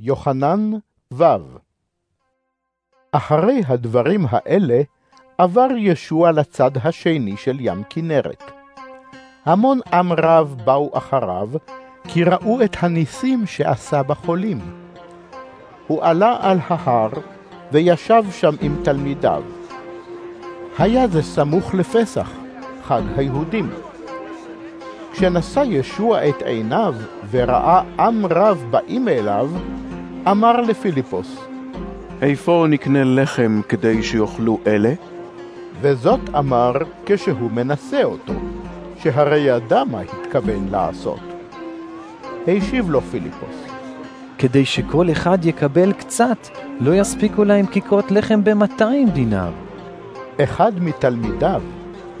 יוחנן ו. אחרי הדברים האלה, עבר ישוע לצד השני של ים כנרת. המון עם רב באו אחריו, כי ראו את הניסים שעשה בחולים. הוא עלה על ההר, וישב שם עם תלמידיו. היה זה סמוך לפסח, חג היהודים. כשנשא ישוע את עיניו וראה עם רב באים אליו, אמר לפיליפוס, איפה נקנה לחם כדי שיאכלו אלה? וזאת אמר כשהוא מנסה אותו, שהרי ידע מה התכוון לעשות. השיב לו פיליפוס, כדי שכל אחד יקבל קצת, לא יספיקו להם כיכרות לחם במאתיים דינר. אחד מתלמידיו,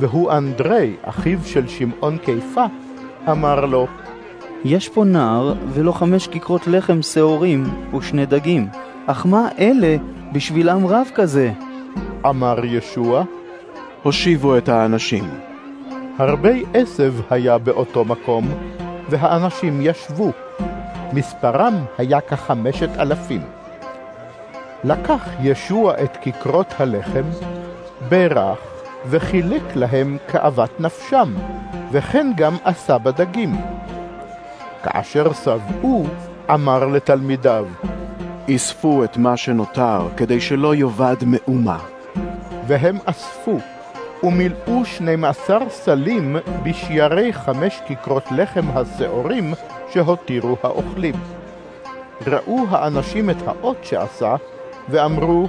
והוא אנדרי, אחיו של שמעון קיפה, אמר לו, יש פה נער ולא חמש כיכרות לחם שעורים ושני דגים, אך מה אלה בשבילם רב כזה? אמר ישוע, הושיבו את האנשים. הרבה עשב היה באותו מקום, והאנשים ישבו. מספרם היה כחמשת אלפים. לקח ישוע את כיכרות הלחם, ברך, וחילק להם כאוות נפשם, וכן גם עשה בדגים. כאשר שבעו, אמר לתלמידיו, אספו את מה שנותר, כדי שלא יאבד מאומה. והם אספו, ומילאו שנים עשר סלים בשיירי חמש כיכרות לחם השעורים שהותירו האוכלים. ראו האנשים את האות שעשה, ואמרו,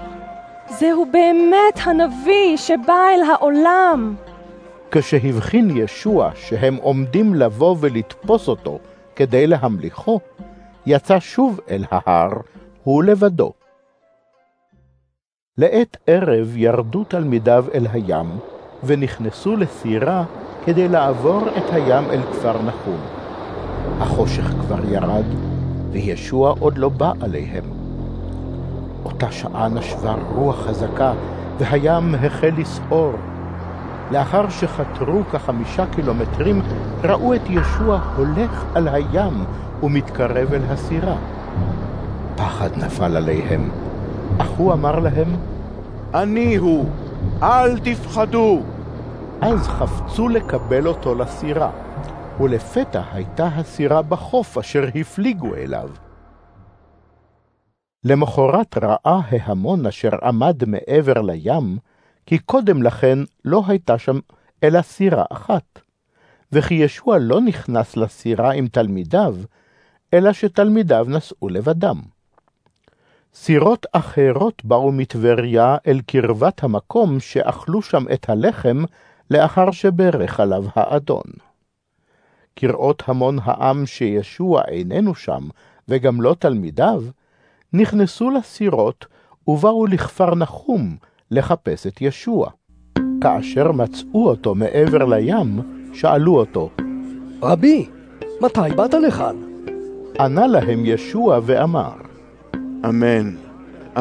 זהו באמת הנביא שבא אל העולם. כשהבחין ישוע שהם עומדים לבוא ולתפוס אותו כדי להמליכו, יצא שוב אל ההר, הוא לבדו. לעת ערב ירדו תלמידיו אל הים, ונכנסו לסירה כדי לעבור את הים אל כפר נחום. החושך כבר ירד, וישוע עוד לא בא עליהם. אותה שעה נשבה רוח חזקה, והים החל לסעור. לאחר שחתרו כחמישה קילומטרים, ראו את ישוע הולך על הים ומתקרב אל הסירה. פחד נפל עליהם, אך הוא אמר להם, אני הוא, אל תפחדו. אז חפצו לקבל אותו לסירה, ולפתע הייתה הסירה בחוף אשר הפליגו אליו. למחרת ראה ההמון אשר עמד מעבר לים, כי קודם לכן לא הייתה שם אלא סירה אחת, וכי ישוע לא נכנס לסירה עם תלמידיו, אלא שתלמידיו נסעו לבדם. סירות אחרות באו מטבריה אל קרבת המקום שאכלו שם את הלחם לאחר שברך עליו האדון. כראות המון העם שישוע איננו שם, וגם לא תלמידיו, נכנסו לסירות ובאו לכפר נחום לחפש את ישוע. כאשר מצאו אותו מעבר לים, שאלו אותו, רבי, מתי באת לכאן? ענה להם ישוע ואמר, אמן,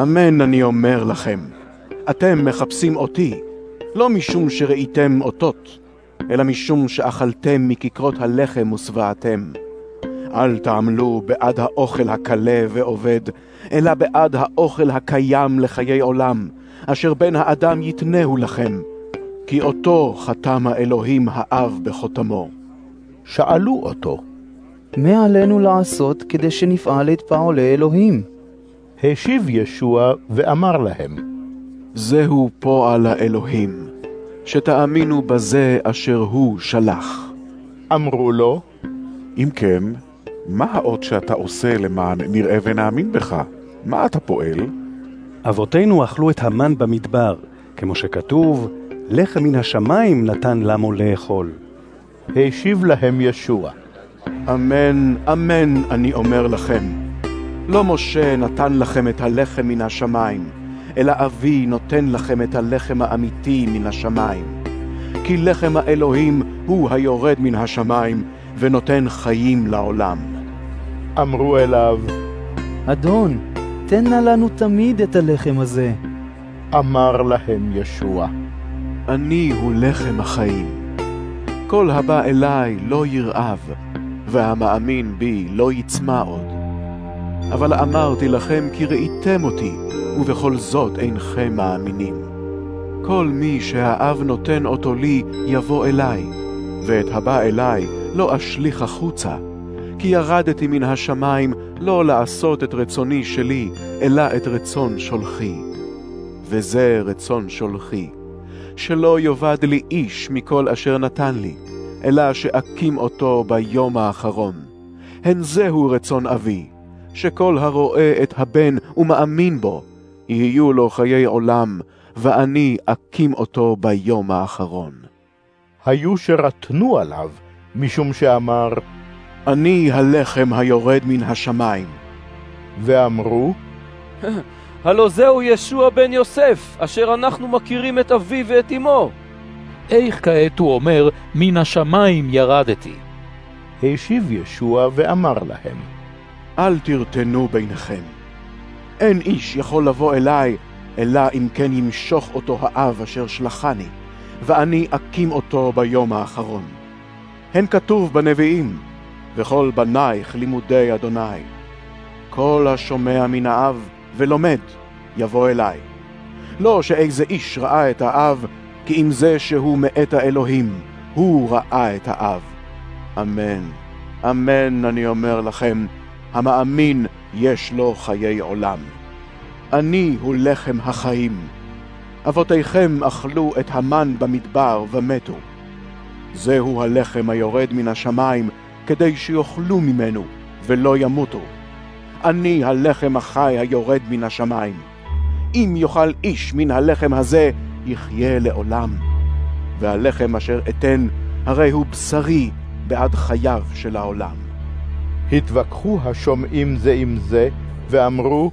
אמן אני אומר לכם, אתם מחפשים אותי, לא משום שראיתם אותות, אלא משום שאכלתם מכיכרות הלחם ושבעתם. אל תעמלו בעד האוכל הקלה ועובד, אלא בעד האוכל הקיים לחיי עולם, אשר בן האדם יתנהו לכם, כי אותו חתם האלוהים האב בחותמו. שאלו אותו, מה עלינו לעשות כדי שנפעל את פעולי אלוהים? השיב ישוע ואמר להם, זהו פועל האלוהים, שתאמינו בזה אשר הוא שלח. אמרו לו, אם כן, מה האות שאתה עושה למען נראה ונאמין בך? מה אתה פועל? אבותינו אכלו את המן במדבר, כמו שכתוב, לחם מן השמיים נתן למו לאכול. השיב להם ישוע, אמן, אמן, אני אומר לכם, לא משה נתן לכם את הלחם מן השמיים, אלא אבי נותן לכם את הלחם האמיתי מן השמיים. כי לחם האלוהים הוא היורד מן השמיים, ונותן חיים לעולם. אמרו אליו, אדון, תן לנו תמיד את הלחם הזה. אמר להם ישוע, אני הוא לחם החיים. כל הבא אליי לא ירעב, והמאמין בי לא יצמא עוד. אבל אמרתי לכם כי ראיתם אותי, ובכל זאת אינכם מאמינים. כל מי שהאב נותן אותו לי, יבוא אליי, ואת הבא אליי לא אשליך החוצה. כי ירדתי מן השמיים לא לעשות את רצוני שלי, אלא את רצון שולחי. וזה רצון שולחי, שלא יאבד לי איש מכל אשר נתן לי, אלא שאקים אותו ביום האחרון. הן זהו רצון אבי, שכל הרואה את הבן ומאמין בו, יהיו לו חיי עולם, ואני אקים אותו ביום האחרון. היו שרתנו עליו, משום שאמר, אני הלחם היורד מן השמיים. ואמרו, הלא זהו ישוע בן יוסף, אשר אנחנו מכירים את אביו ואת אמו. איך כעת הוא אומר, מן השמיים ירדתי? השיב ישוע ואמר להם, אל תרתנו ביניכם. אין איש יכול לבוא אליי, אלא אם כן ימשוך אותו האב אשר שלחני, ואני אקים אותו ביום האחרון. הן כתוב בנביאים, וכל בנייך לימודי אדוני. כל השומע מן האב ולומד, יבוא אליי. לא שאיזה איש ראה את האב, כי אם זה שהוא מאת האלוהים, הוא ראה את האב. אמן, אמן אני אומר לכם, המאמין יש לו חיי עולם. אני הוא לחם החיים. אבותיכם אכלו את המן במדבר ומתו. זהו הלחם היורד מן השמיים, כדי שיאכלו ממנו ולא ימותו. אני הלחם החי היורד מן השמיים. אם יאכל איש מן הלחם הזה, יחיה לעולם. והלחם אשר אתן, הרי הוא בשרי בעד חייו של העולם. התווכחו השומעים זה עם זה, ואמרו,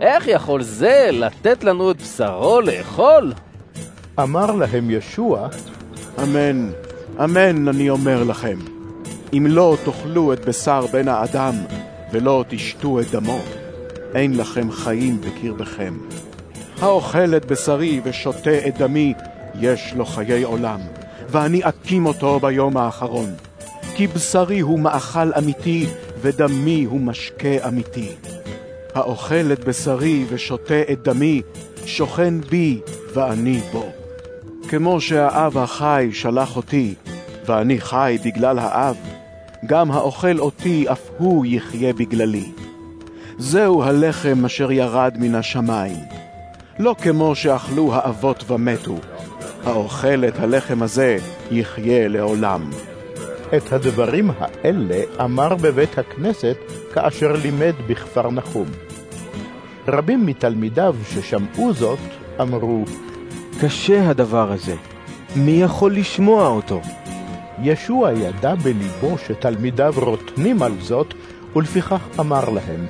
איך יכול זה לתת לנו את בשרו לאכול? אמר להם ישוע, אמן, אמן אני אומר לכם, אם לא תאכלו את בשר בן האדם, ולא תשתו את דמו, אין לכם חיים בקרבכם. האוכל את בשרי ושותה את דמי, יש לו חיי עולם, ואני אקים אותו ביום האחרון. כי בשרי הוא מאכל אמיתי, ודמי הוא משקה אמיתי. האוכל את בשרי ושותה את דמי, שוכן בי ואני בו. כמו שהאב החי שלח אותי, ואני חי בגלל האב, גם האוכל אותי אף הוא יחיה בגללי. זהו הלחם אשר ירד מן השמיים. לא כמו שאכלו האבות ומתו, האוכל את הלחם הזה יחיה לעולם. את הדברים האלה אמר בבית הכנסת כאשר לימד בכפר נחום. רבים מתלמידיו ששמעו זאת אמרו, קשה הדבר הזה, מי יכול לשמוע אותו? ישוע ידע בליבו שתלמידיו רוטנים על זאת, ולפיכך אמר להם,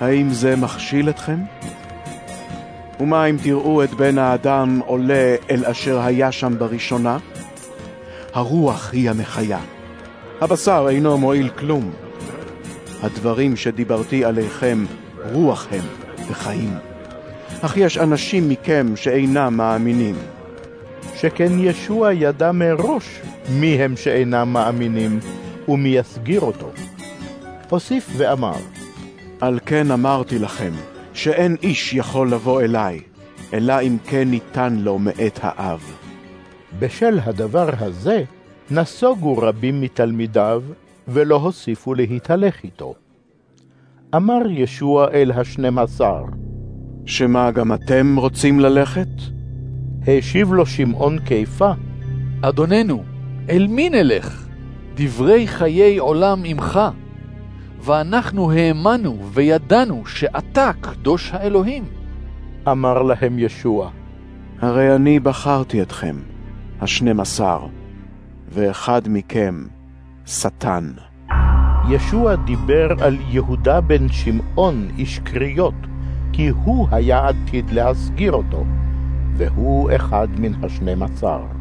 האם זה מכשיל אתכם? ומה אם תראו את בן האדם עולה אל אשר היה שם בראשונה? הרוח היא המחיה. הבשר אינו מועיל כלום. הדברים שדיברתי עליכם, רוח הם וחיים. אך יש אנשים מכם שאינם מאמינים. שכן ישוע ידע מראש מי הם שאינם מאמינים, ומי יסגיר אותו. הוסיף ואמר, על כן אמרתי לכם, שאין איש יכול לבוא אליי, אלא אם כן ניתן לו מאת האב. בשל הדבר הזה, נסוגו רבים מתלמידיו, ולא הוסיפו להתהלך איתו. אמר ישוע אל השנים עשר, שמה גם אתם רוצים ללכת? השיב לו שמעון קיפה, אדוננו, אל מי נלך? דברי חיי עולם עמך. ואנחנו האמנו וידענו שאתה קדוש האלוהים. אמר להם ישוע, הרי אני בחרתי אתכם, השנים עשר, ואחד מכם שטן. ישוע דיבר על יהודה בן שמעון איש קריות, כי הוא היה עתיד להסגיר אותו, והוא אחד מן השנים עשר.